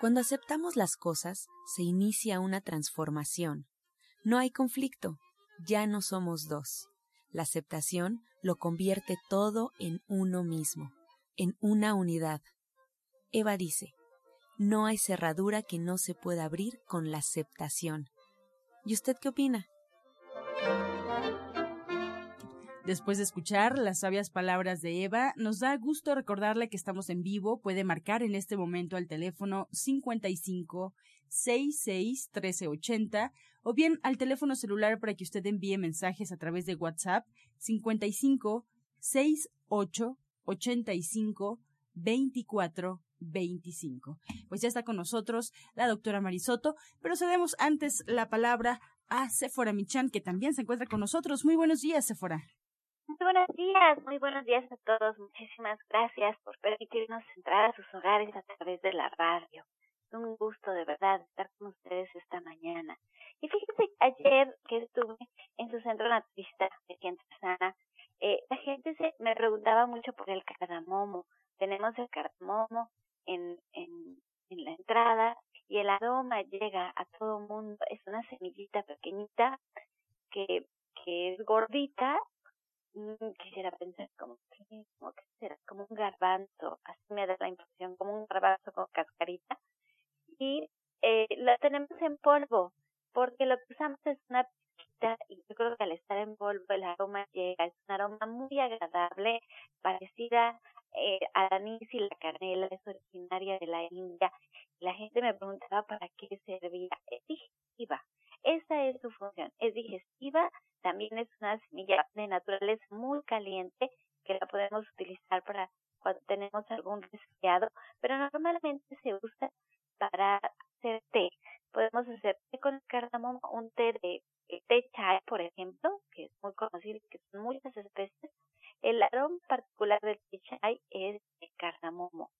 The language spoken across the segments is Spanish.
Cuando aceptamos las cosas, se inicia una transformación. No hay conflicto, ya no somos dos. La aceptación lo convierte todo en uno mismo, en una unidad. Eva dice, no hay cerradura que no se pueda abrir con la aceptación. ¿Y usted qué opina? Después de escuchar las sabias palabras de Eva, nos da gusto recordarle que estamos en vivo. Puede marcar en este momento al teléfono 55 66 1380 o bien al teléfono celular para que usted envíe mensajes a través de WhatsApp 55 68 85 24 25. Pues ya está con nosotros la doctora Marisoto, pero cedemos antes la palabra a Sephora Michan, que también se encuentra con nosotros. Muy buenos días, Sephora. Muy buenos días, muy buenos días a todos. Muchísimas gracias por permitirnos entrar a sus hogares a través de la radio. Es un gusto de verdad estar con ustedes esta mañana. Y fíjense, ayer que estuve en su centro naturista de Gente Sana, eh, la gente se me preguntaba mucho por el cardamomo. Tenemos el cardamomo en, en, en la entrada y el aroma llega a todo mundo. Es una semillita pequeñita que, que es gordita quisiera pensar como como que será como un garbanzo, así me da la impresión, como un garbanzo con cascarita. Y eh, lo tenemos en polvo, porque lo que usamos es una pizquita y yo creo que al estar en polvo el aroma llega, es un aroma muy agradable, parecida eh, al anís y la canela, es originaria de la India. La gente me preguntaba para qué servía. Es digestiva. Esa es su función. Es digestiva también es una semilla de naturaleza muy caliente que la podemos utilizar para cuando tenemos algún resfriado, pero normalmente se usa para hacer té. Podemos hacer té con cardamomo, un té de té chai, por ejemplo, que es muy conocido, que son muchas especies. El aroma particular del té chai es el cardamomo.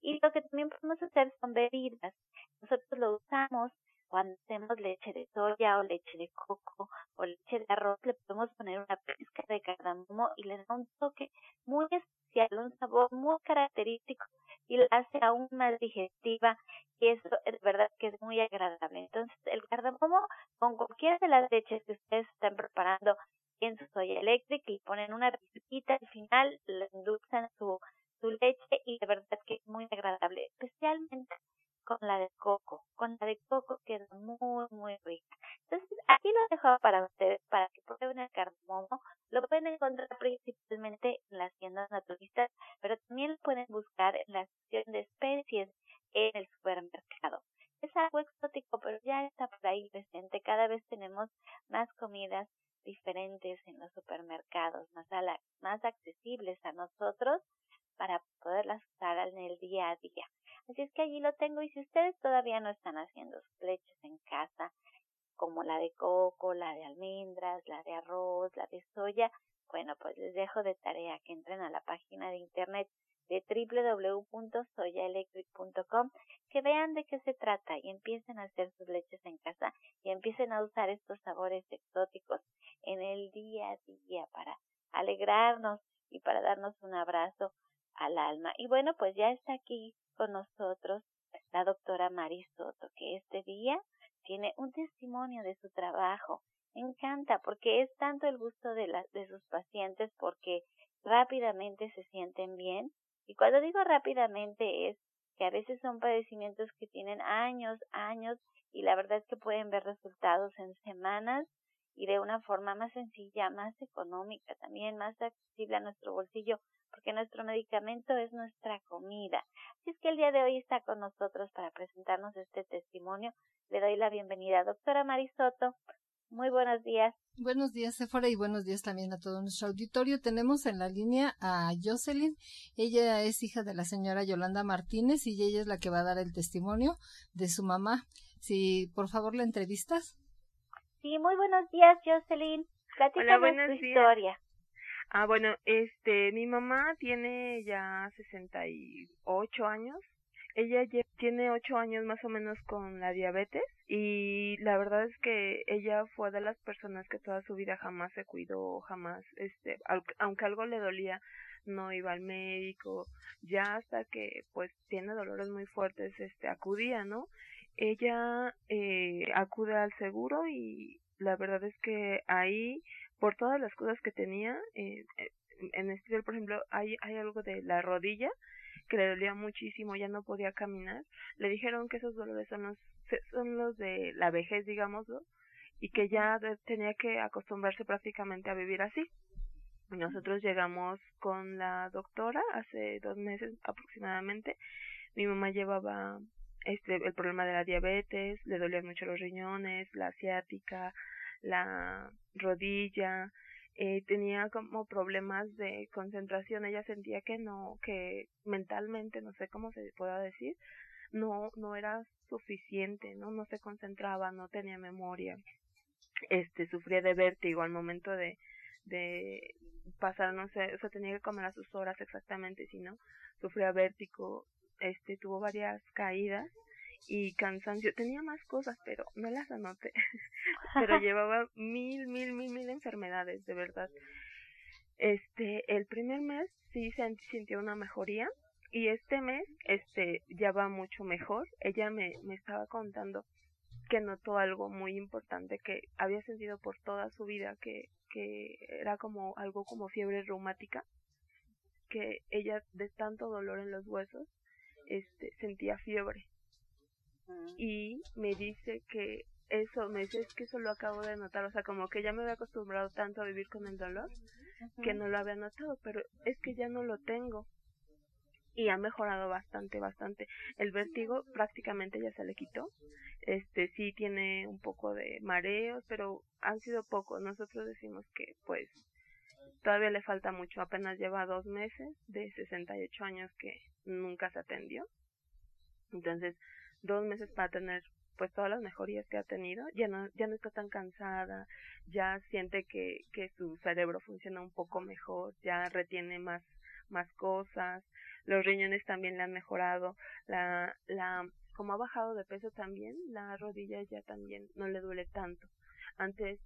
Y lo que también podemos hacer son bebidas. Nosotros lo usamos cuando hacemos leche de soya o leche de coco o leche de arroz, le podemos poner una pizca de cardamomo y le da un toque muy especial, un sabor muy característico y la hace aún más digestiva y eso es verdad que es muy agradable. Entonces, el cardamomo con cualquiera de las leches que ustedes están preparando en su soya eléctrica y ponen una pizquita al final, le endulzan su, su leche y de verdad que es muy agradable, especialmente con la de coco. Con la de coco queda muy, muy rica. Entonces, aquí lo dejo para ustedes, para que prueben el cardamomo. Lo pueden encontrar principalmente en las tiendas naturistas, pero también lo pueden buscar en la sección de especies en el supermercado. Es algo exótico, pero ya está por ahí presente. Cada vez tenemos más comidas diferentes en los supermercados, más, más accesibles a nosotros para poderlas usar en el día a día. Así es que allí lo tengo y si ustedes todavía no están haciendo sus leches en casa, como la de coco, la de almendras, la de arroz, la de soya, bueno, pues les dejo de tarea que entren a la página de internet de www.soyaelectric.com, que vean de qué se trata y empiecen a hacer sus leches en casa y empiecen a usar estos sabores exóticos en el día a día para alegrarnos y para darnos un abrazo al alma. Y bueno, pues ya está aquí con nosotros la doctora Mari Soto, que este día tiene un testimonio de su trabajo. Me encanta porque es tanto el gusto de, la, de sus pacientes porque rápidamente se sienten bien. Y cuando digo rápidamente es que a veces son padecimientos que tienen años, años y la verdad es que pueden ver resultados en semanas y de una forma más sencilla, más económica, también más accesible a nuestro bolsillo, porque nuestro medicamento es nuestra comida. Así es que el día de hoy está con nosotros para presentarnos este testimonio. Le doy la bienvenida, doctora Marisoto. Muy buenos días. Buenos días, Sephora, y buenos días también a todo nuestro auditorio. Tenemos en la línea a Jocelyn. Ella es hija de la señora Yolanda Martínez y ella es la que va a dar el testimonio de su mamá. Si por favor la entrevistas. Sí, muy buenos días, Jocelyn. Platícanos tu historia. Ah, bueno, este, mi mamá tiene ya 68 años ella tiene ocho años más o menos con la diabetes y la verdad es que ella fue de las personas que toda su vida jamás se cuidó, jamás, este, aunque algo le dolía, no iba al médico, ya hasta que pues tiene dolores muy fuertes, este, acudía, ¿no? Ella eh, acude al seguro y la verdad es que ahí, por todas las cosas que tenía, eh, en este, por ejemplo, hay, hay algo de la rodilla, que le dolía muchísimo, ya no podía caminar, le dijeron que esos dolores son los, son los de la vejez, digámoslo, y que ya tenía que acostumbrarse prácticamente a vivir así. Nosotros llegamos con la doctora hace dos meses aproximadamente. Mi mamá llevaba este el problema de la diabetes, le dolían mucho los riñones, la asiática, la rodilla, eh, tenía como problemas de concentración, ella sentía que no, que mentalmente, no sé cómo se pueda decir, no, no era suficiente, no, no se concentraba, no tenía memoria, este, sufría de vértigo al momento de, de pasar, no sé, o sea, tenía que comer a sus horas exactamente, si no, sufría vértigo, este, tuvo varias caídas, y cansancio. Tenía más cosas, pero no las anoté. pero llevaba mil, mil, mil, mil enfermedades, de verdad. Este, el primer mes sí se sintió una mejoría y este mes, este, ya va mucho mejor. Ella me, me estaba contando que notó algo muy importante que había sentido por toda su vida, que, que era como algo como fiebre reumática, que ella de tanto dolor en los huesos, este, sentía fiebre y me dice que eso, me dice es que eso lo acabo de notar, o sea, como que ya me había acostumbrado tanto a vivir con el dolor que no lo había notado, pero es que ya no lo tengo y ha mejorado bastante, bastante. El vértigo prácticamente ya se le quitó. Este sí tiene un poco de mareos, pero han sido pocos. Nosotros decimos que pues todavía le falta mucho. Apenas lleva dos meses de 68 años que nunca se atendió. Entonces, dos meses para tener pues todas las mejorías que ha tenido, ya no, ya no está tan cansada, ya siente que, que su cerebro funciona un poco mejor, ya retiene más, más cosas, los riñones también le han mejorado, la, la, como ha bajado de peso también, la rodilla ya también no le duele tanto. Antes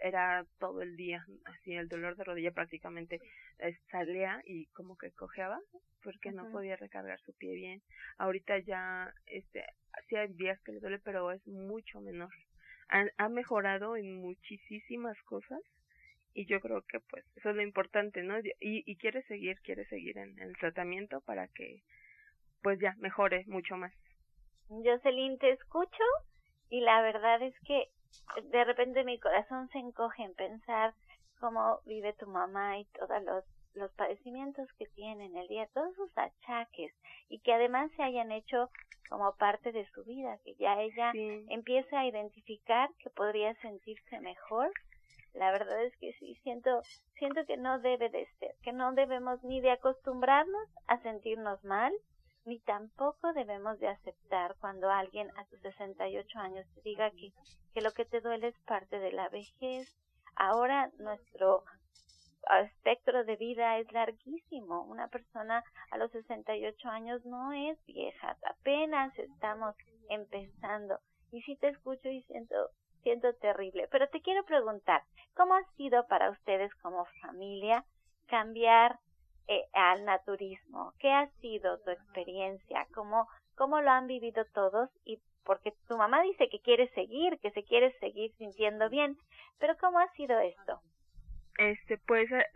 era todo el día, así el dolor de rodilla prácticamente eh, salía y como que cojeaba porque no podía recargar su pie bien. Ahorita ya, este, sí hay días que le duele, pero es mucho menor. Ha, ha mejorado en muchísimas cosas y yo creo que pues eso es lo importante, ¿no? Y, y quiere seguir, quiere seguir en, en el tratamiento para que pues ya mejore mucho más. Jocelyn, te escucho y la verdad es que de repente mi corazón se encoge en pensar cómo vive tu mamá y todos los, los padecimientos que tiene en el día, todos sus achaques y que además se hayan hecho como parte de su vida, que ya ella empiece a identificar que podría sentirse mejor. La verdad es que sí, siento, siento que no debe de ser, que no debemos ni de acostumbrarnos a sentirnos mal, ni tampoco debemos de aceptar cuando alguien a sus 68 años te diga que, que lo que te duele es parte de la vejez. Ahora nuestro espectro de vida es larguísimo. Una persona a los 68 años no es vieja, apenas estamos empezando. Y si te escucho y siento, siento terrible. Pero te quiero preguntar, ¿cómo ha sido para ustedes como familia cambiar eh, al naturismo. ¿Qué ha sido tu experiencia? ¿Cómo, ¿Cómo lo han vivido todos? Y porque tu mamá dice que quiere seguir, que se quiere seguir sintiendo bien, pero ¿cómo ha sido esto? Este, pues eh,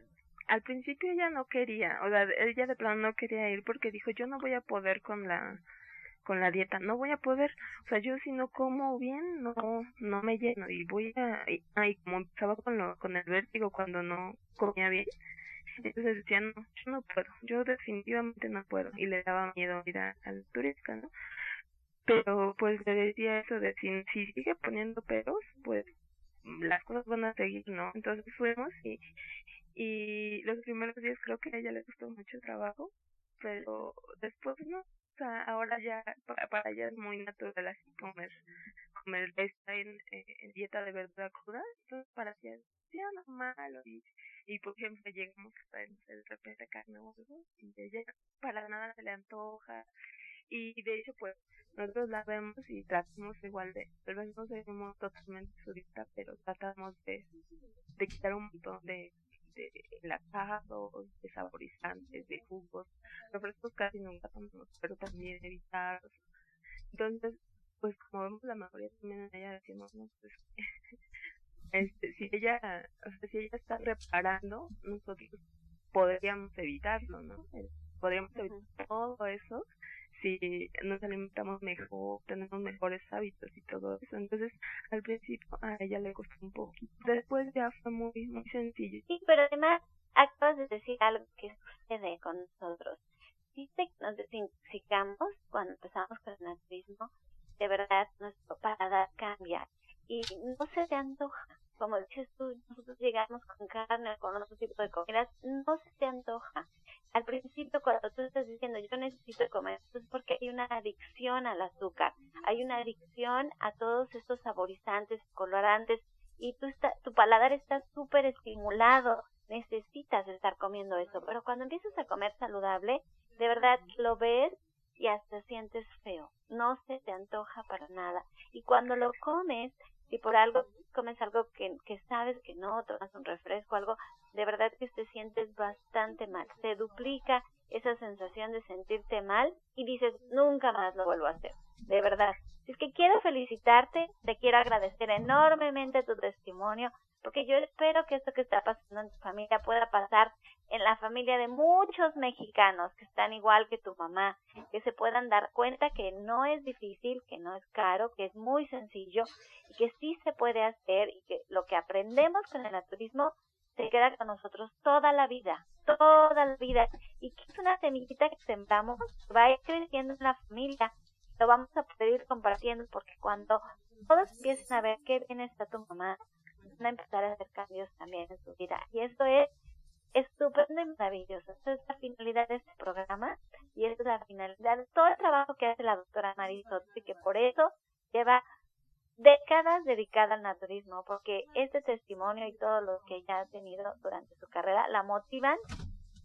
al principio ella no quería, o sea, ella de plano no quería ir porque dijo, yo no voy a poder con la con la dieta, no voy a poder, o sea, yo si no como bien, no, no me lleno y voy a, ay, como empezaba con lo, con el vértigo cuando no comía bien, entonces decía, no, yo no puedo, yo definitivamente no puedo, y le daba miedo ir a, al turista, ¿no? Pero pues le decía eso de si, si sigue poniendo peros, pues las cosas van a seguir, ¿no? Entonces fuimos y, y los primeros días creo que a ella le costó mucho trabajo, pero después no, o sea, ahora ya para, para ella es muy natural así comer, comer está en, dieta de verdura cruda, entonces para ella ya normal y, y por ejemplo llegamos a de repente carne o algo y ella para nada se le antoja. Y de hecho pues nosotros la vemos y tratamos igual de, tal vez no seguimos totalmente su dieta, pero tratamos de, de quitar un montón de, de enlatados, de saborizantes, de jugos, refrescos casi nunca tomamos, pero también evitarlos. Entonces, pues como vemos la mayoría también en ella decimos, no, pues, este, si ella, o sea, si ella está reparando, nosotros podríamos evitarlo, ¿no? Podríamos evitar todo eso si nos alimentamos mejor, tenemos mejores hábitos y todo eso. Entonces, al principio a ella le costó un poquito. Después ya fue muy, muy sencillo. Sí, pero además acabas de decir algo que sucede con nosotros. Que nos desintoxicamos cuando empezamos con el naturismo, de verdad nuestro paladar cambia y no se te antoja. Como dices tú, nosotros llegamos con carne con otro tipo de comidas, no se te antoja. Al principio cuando tú estás diciendo yo necesito comer, es porque hay una adicción al azúcar, hay una adicción a todos estos saborizantes, colorantes, y tu paladar está súper estimulado, necesitas estar comiendo eso, pero cuando empiezas a comer saludable, de verdad lo ves y hasta sientes feo, no se te antoja para nada, y cuando lo comes, si por algo comes algo que, que sabes que no, tomas un refresco, algo, de verdad que te sientes bastante mal. Se duplica esa sensación de sentirte mal y dices, nunca más lo vuelvo a hacer. De verdad. Es que quiero felicitarte, te quiero agradecer enormemente tu testimonio, porque yo espero que esto que está pasando en tu familia pueda pasar en la familia de muchos mexicanos que están igual que tu mamá, que se puedan dar cuenta que no es difícil, que no es caro, que es muy sencillo y que sí se puede hacer y que lo que aprendemos con el naturismo se queda con nosotros toda la vida, toda la vida. Y que es una semillita que sembramos, va a ir creciendo en la familia, lo vamos a poder ir compartiendo porque cuando todos empiecen a ver qué bien está tu mamá, van a empezar a hacer cambios también en su vida y esto es estupendo y maravilloso. Esa es la finalidad de este programa y esa es la finalidad de todo el trabajo que hace la doctora Marisol y que por eso lleva décadas dedicada al naturismo, porque este testimonio y todos los que ella ha tenido durante su carrera la motivan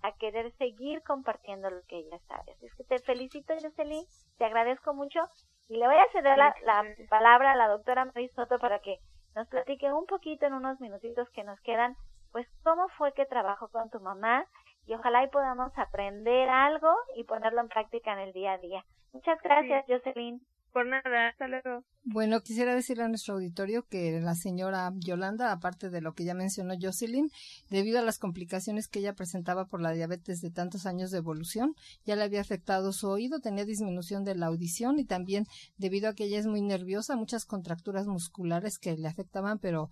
a querer seguir compartiendo lo que ella sabe. Así es que te felicito, Jocelyn, te agradezco mucho y le voy a ceder la, la palabra a la doctora Marisoto para que nos platique un poquito en unos minutitos que nos quedan pues cómo fue que trabajó con tu mamá y ojalá y podamos aprender algo y ponerlo en práctica en el día a día. Muchas gracias, Jocelyn. Por nada, hasta luego. Bueno, quisiera decirle a nuestro auditorio que la señora Yolanda, aparte de lo que ya mencionó Jocelyn, debido a las complicaciones que ella presentaba por la diabetes de tantos años de evolución, ya le había afectado su oído, tenía disminución de la audición y también debido a que ella es muy nerviosa, muchas contracturas musculares que le afectaban, pero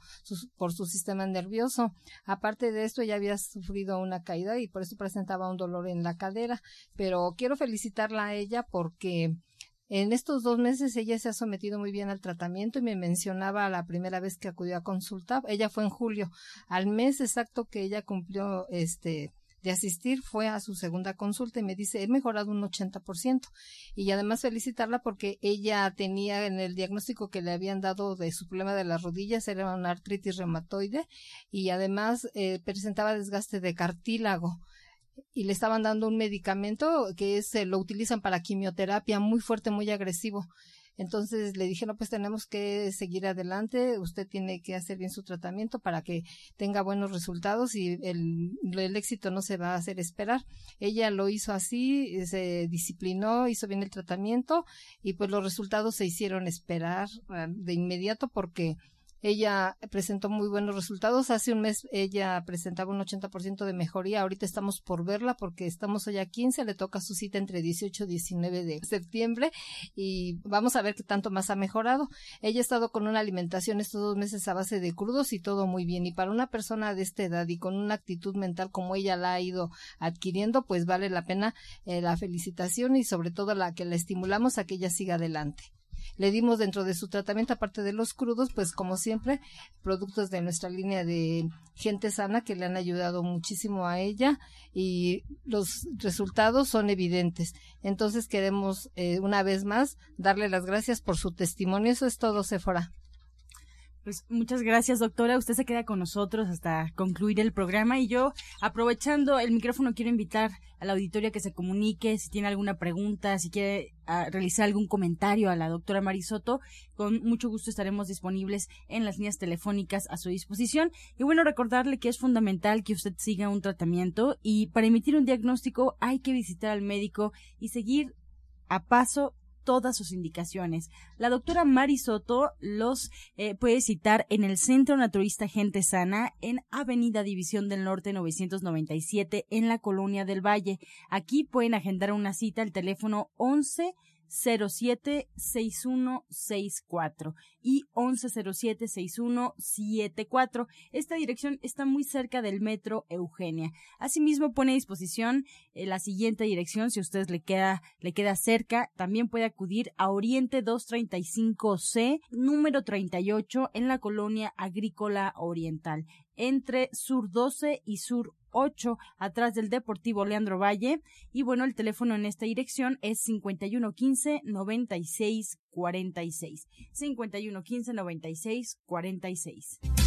por su sistema nervioso. Aparte de esto, ella había sufrido una caída y por eso presentaba un dolor en la cadera, pero quiero felicitarla a ella porque en estos dos meses ella se ha sometido muy bien al tratamiento y me mencionaba la primera vez que acudió a consultar, ella fue en julio, al mes exacto que ella cumplió este de asistir fue a su segunda consulta y me dice, he mejorado un 80%. Y además felicitarla porque ella tenía en el diagnóstico que le habían dado de su problema de las rodillas, era una artritis reumatoide y además eh, presentaba desgaste de cartílago y le estaban dando un medicamento que es, lo utilizan para quimioterapia muy fuerte, muy agresivo. Entonces le dije, no, pues tenemos que seguir adelante, usted tiene que hacer bien su tratamiento para que tenga buenos resultados y el, el éxito no se va a hacer esperar. Ella lo hizo así, se disciplinó, hizo bien el tratamiento y pues los resultados se hicieron esperar ah, de inmediato porque ella presentó muy buenos resultados. Hace un mes ella presentaba un 80% de mejoría. Ahorita estamos por verla porque estamos hoy a 15. Le toca su cita entre 18 y 19 de septiembre y vamos a ver qué tanto más ha mejorado. Ella ha estado con una alimentación estos dos meses a base de crudos y todo muy bien. Y para una persona de esta edad y con una actitud mental como ella la ha ido adquiriendo, pues vale la pena eh, la felicitación y sobre todo la que la estimulamos a que ella siga adelante. Le dimos dentro de su tratamiento, aparte de los crudos, pues como siempre, productos de nuestra línea de gente sana que le han ayudado muchísimo a ella y los resultados son evidentes. Entonces queremos eh, una vez más darle las gracias por su testimonio. Eso es todo, Sephora. Pues muchas gracias, doctora. Usted se queda con nosotros hasta concluir el programa y yo, aprovechando el micrófono, quiero invitar a la auditoria que se comunique si tiene alguna pregunta, si quiere ah, realizar algún comentario a la doctora Marisoto. Con mucho gusto estaremos disponibles en las líneas telefónicas a su disposición. Y bueno, recordarle que es fundamental que usted siga un tratamiento y para emitir un diagnóstico hay que visitar al médico y seguir a paso todas sus indicaciones. La doctora Mari Soto los eh, puede citar en el Centro Naturista Gente Sana en Avenida División del Norte 997 en la Colonia del Valle. Aquí pueden agendar una cita al teléfono 11 076164 y 11076174. Esta dirección está muy cerca del metro Eugenia. Asimismo pone a disposición eh, la siguiente dirección si a usted le queda le queda cerca, también puede acudir a Oriente 235C, número 38 en la colonia agrícola oriental entre Sur 12 y Sur 8, atrás del Deportivo Leandro Valle. Y bueno, el teléfono en esta dirección es 5115 9646. 5115 9646.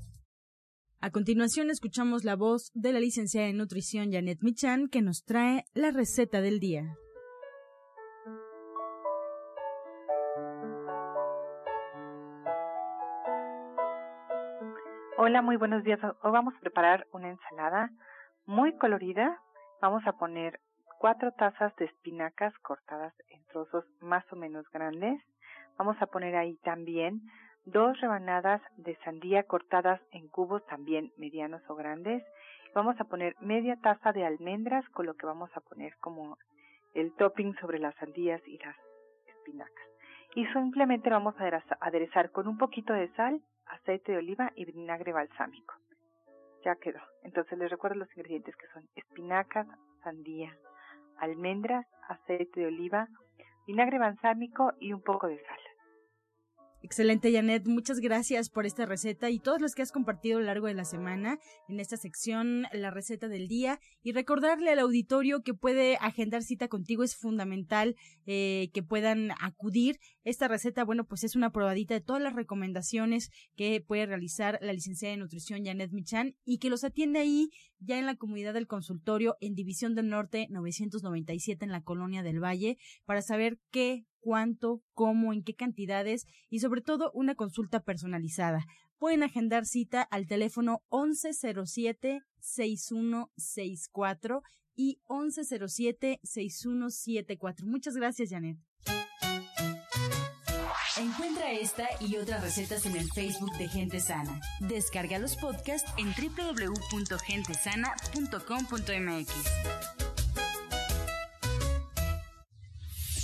A continuación escuchamos la voz de la licenciada en nutrición Janet Michan que nos trae la receta del día. Hola, muy buenos días. Hoy vamos a preparar una ensalada muy colorida. Vamos a poner cuatro tazas de espinacas cortadas en trozos más o menos grandes. Vamos a poner ahí también dos rebanadas de sandía cortadas en cubos también medianos o grandes. Vamos a poner media taza de almendras con lo que vamos a poner como el topping sobre las sandías y las espinacas. Y simplemente vamos a aderezar con un poquito de sal, aceite de oliva y vinagre balsámico. Ya quedó. Entonces les recuerdo los ingredientes que son espinacas, sandía, almendras, aceite de oliva, vinagre balsámico y un poco de sal. Excelente, Janet. Muchas gracias por esta receta y todas las que has compartido a lo largo de la semana en esta sección, la receta del día. Y recordarle al auditorio que puede agendar cita contigo es fundamental eh, que puedan acudir. Esta receta, bueno, pues es una probadita de todas las recomendaciones que puede realizar la licenciada de nutrición Janet Michan y que los atiende ahí ya en la comunidad del consultorio en División del Norte 997 en la Colonia del Valle para saber qué cuánto, cómo, en qué cantidades y sobre todo una consulta personalizada. Pueden agendar cita al teléfono 1107-6164 y 1107-6174. Muchas gracias, Janet. Encuentra esta y otras recetas en el Facebook de Gente Sana. Descarga los podcasts en www.gentesana.com.mx.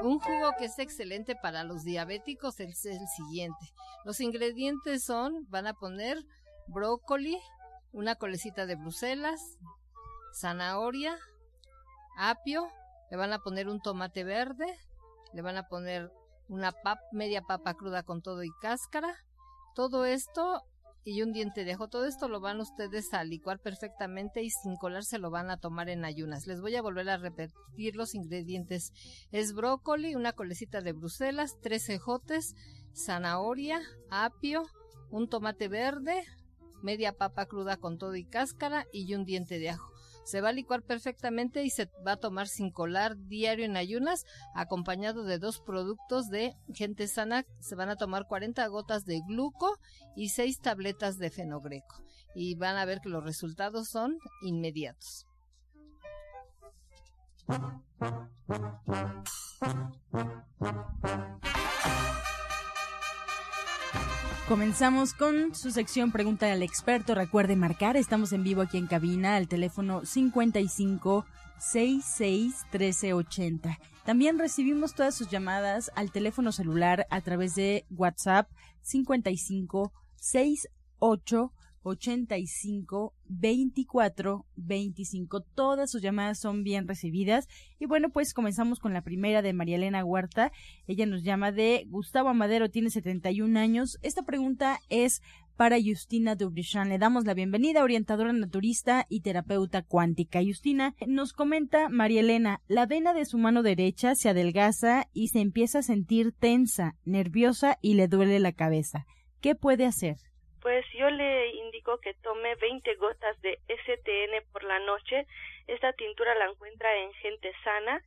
Un jugo que es excelente para los diabéticos es el siguiente. Los ingredientes son, van a poner brócoli, una colecita de Bruselas, zanahoria, apio, le van a poner un tomate verde, le van a poner una media papa cruda con todo y cáscara. Todo esto y un diente de ajo. Todo esto lo van ustedes a licuar perfectamente y sin colar se lo van a tomar en ayunas. Les voy a volver a repetir los ingredientes. Es brócoli, una colecita de Bruselas, tres ejotes, zanahoria, apio, un tomate verde, media papa cruda con todo y cáscara y un diente de ajo. Se va a licuar perfectamente y se va a tomar sin colar diario en ayunas, acompañado de dos productos de gente sana. Se van a tomar 40 gotas de gluco y 6 tabletas de fenogreco. Y van a ver que los resultados son inmediatos. Comenzamos con su sección Pregunta al experto. Recuerde marcar, estamos en vivo aquí en cabina al teléfono 55 66 1380. También recibimos todas sus llamadas al teléfono celular a través de WhatsApp 55 68 85 24 25. Todas sus llamadas son bien recibidas. Y bueno, pues comenzamos con la primera de María Elena Huerta. Ella nos llama de Gustavo Amadero, tiene 71 años. Esta pregunta es para Justina Dubrichan. Le damos la bienvenida, orientadora naturista y terapeuta cuántica. Justina, nos comenta María Elena, la vena de su mano derecha se adelgaza y se empieza a sentir tensa, nerviosa y le duele la cabeza. ¿Qué puede hacer? Pues yo le indico que tome 20 gotas de STN por la noche. Esta tintura la encuentra en gente sana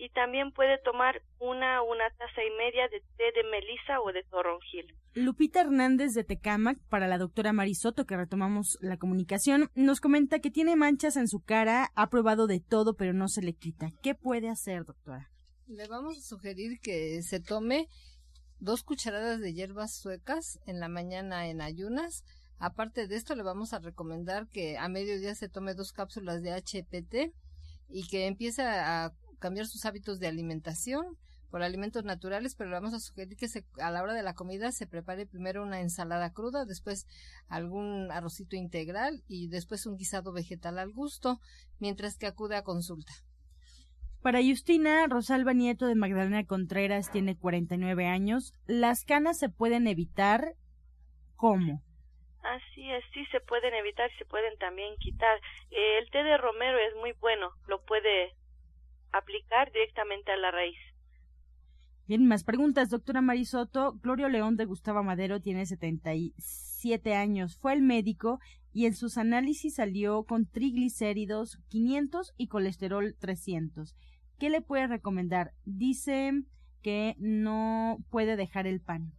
y también puede tomar una una taza y media de té de melisa o de toronjil. Lupita Hernández de Tecamac, para la doctora Marisoto, que retomamos la comunicación, nos comenta que tiene manchas en su cara, ha probado de todo, pero no se le quita. ¿Qué puede hacer, doctora? Le vamos a sugerir que se tome dos cucharadas de hierbas suecas en la mañana en ayunas. Aparte de esto, le vamos a recomendar que a mediodía se tome dos cápsulas de HPT y que empiece a cambiar sus hábitos de alimentación por alimentos naturales, pero le vamos a sugerir que se, a la hora de la comida se prepare primero una ensalada cruda, después algún arrocito integral y después un guisado vegetal al gusto, mientras que acude a consulta. Para Justina, Rosalba Nieto de Magdalena Contreras tiene 49 años. ¿Las canas se pueden evitar? ¿Cómo? Así es, sí se pueden evitar, se pueden también quitar. el té de romero es muy bueno, lo puede aplicar directamente a la raíz. Bien, más preguntas. Doctora Marisoto, Glorio León de Gustavo Madero tiene 77 años. Fue el médico y en sus análisis salió con triglicéridos 500 y colesterol 300. ¿Qué le puede recomendar? Dice que no puede dejar el pan.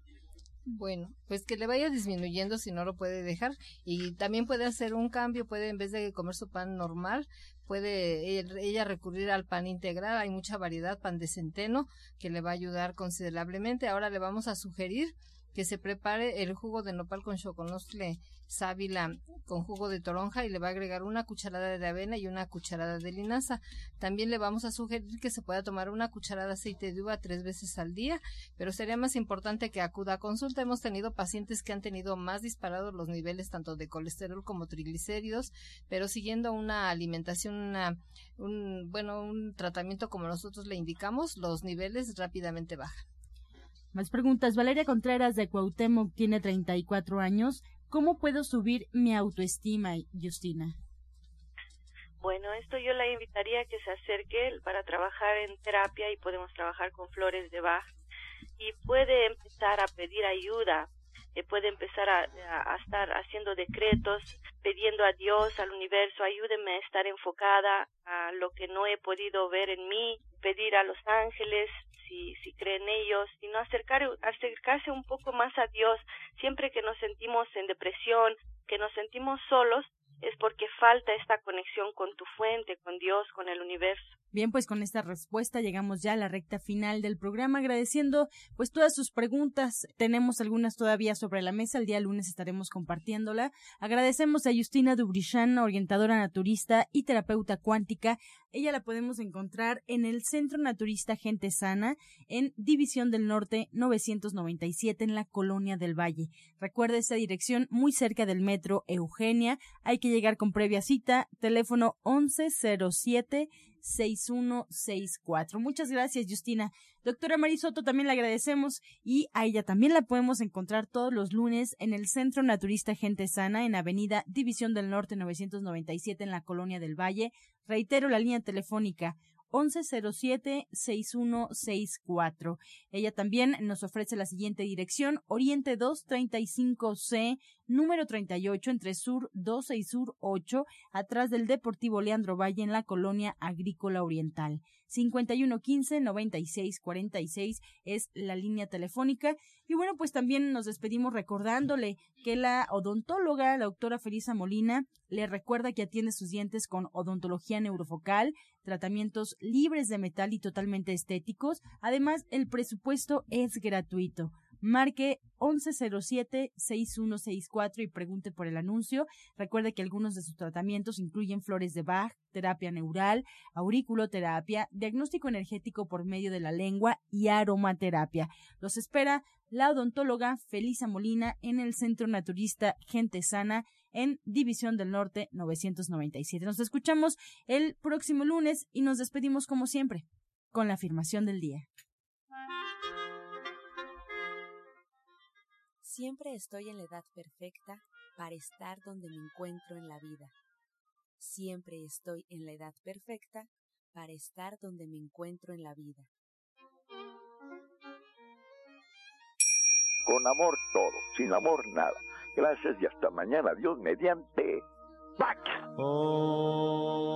Bueno, pues que le vaya disminuyendo si no lo puede dejar y también puede hacer un cambio, puede en vez de comer su pan normal, puede ella recurrir al pan integral, hay mucha variedad, pan de centeno que le va a ayudar considerablemente. Ahora le vamos a sugerir que se prepare el jugo de nopal con choconostle sábila con jugo de toronja y le va a agregar una cucharada de avena y una cucharada de linaza. También le vamos a sugerir que se pueda tomar una cucharada de aceite de uva tres veces al día, pero sería más importante que acuda a consulta. Hemos tenido pacientes que han tenido más disparados los niveles tanto de colesterol como triglicéridos, pero siguiendo una alimentación, una, un, bueno, un tratamiento como nosotros le indicamos, los niveles rápidamente bajan. Más preguntas. Valeria Contreras de Cuauhtémoc tiene 34 años. ¿Cómo puedo subir mi autoestima, Justina? Bueno, esto yo la invitaría a que se acerque para trabajar en terapia y podemos trabajar con flores de Bach y puede empezar a pedir ayuda, eh, puede empezar a, a, estar haciendo decretos, pidiendo a Dios, al universo, ayúdeme a estar enfocada a lo que no he podido ver en mí, pedir a los ángeles, si, si cree en ellos, sino acercar, acercarse un poco más a Dios. Siempre que nos sentimos en depresión, que nos sentimos solos, es porque falta esta conexión con tu fuente, con Dios, con el universo. Bien, pues con esta respuesta llegamos ya a la recta final del programa, agradeciendo pues todas sus preguntas. Tenemos algunas todavía sobre la mesa, el día lunes estaremos compartiéndola. Agradecemos a Justina Dubrichan, orientadora naturista y terapeuta cuántica. Ella la podemos encontrar en el Centro Naturista Gente Sana, en División del Norte 997, en la Colonia del Valle. Recuerde esta dirección muy cerca del metro Eugenia. Hay que llegar con previa cita, teléfono 1107 6164. Muchas gracias, Justina. Doctora Marisoto, también le agradecemos y a ella también la podemos encontrar todos los lunes en el Centro Naturista Gente Sana en Avenida División del Norte 997 en la Colonia del Valle. Reitero la línea telefónica 1107-6164. Ella también nos ofrece la siguiente dirección, Oriente 235C, número 38, entre Sur 12 y Sur 8, atrás del Deportivo Leandro Valle en la colonia agrícola oriental. 5115-9646 es la línea telefónica. Y bueno, pues también nos despedimos recordándole que la odontóloga, la doctora Felisa Molina, le recuerda que atiende sus dientes con odontología neurofocal, tratamientos libres de metal y totalmente estéticos. Además, el presupuesto es gratuito. Marque 1107-6164 y pregunte por el anuncio. Recuerde que algunos de sus tratamientos incluyen flores de Bach, terapia neural, auriculoterapia, diagnóstico energético por medio de la lengua y aromaterapia. Los espera la odontóloga Felisa Molina en el Centro Naturista Gente Sana en División del Norte 997. Nos escuchamos el próximo lunes y nos despedimos como siempre con la afirmación del día. Siempre estoy en la edad perfecta para estar donde me encuentro en la vida. Siempre estoy en la edad perfecta para estar donde me encuentro en la vida. Con amor todo, sin amor nada. Gracias y hasta mañana. Dios mediante. ¡Pax! Oh.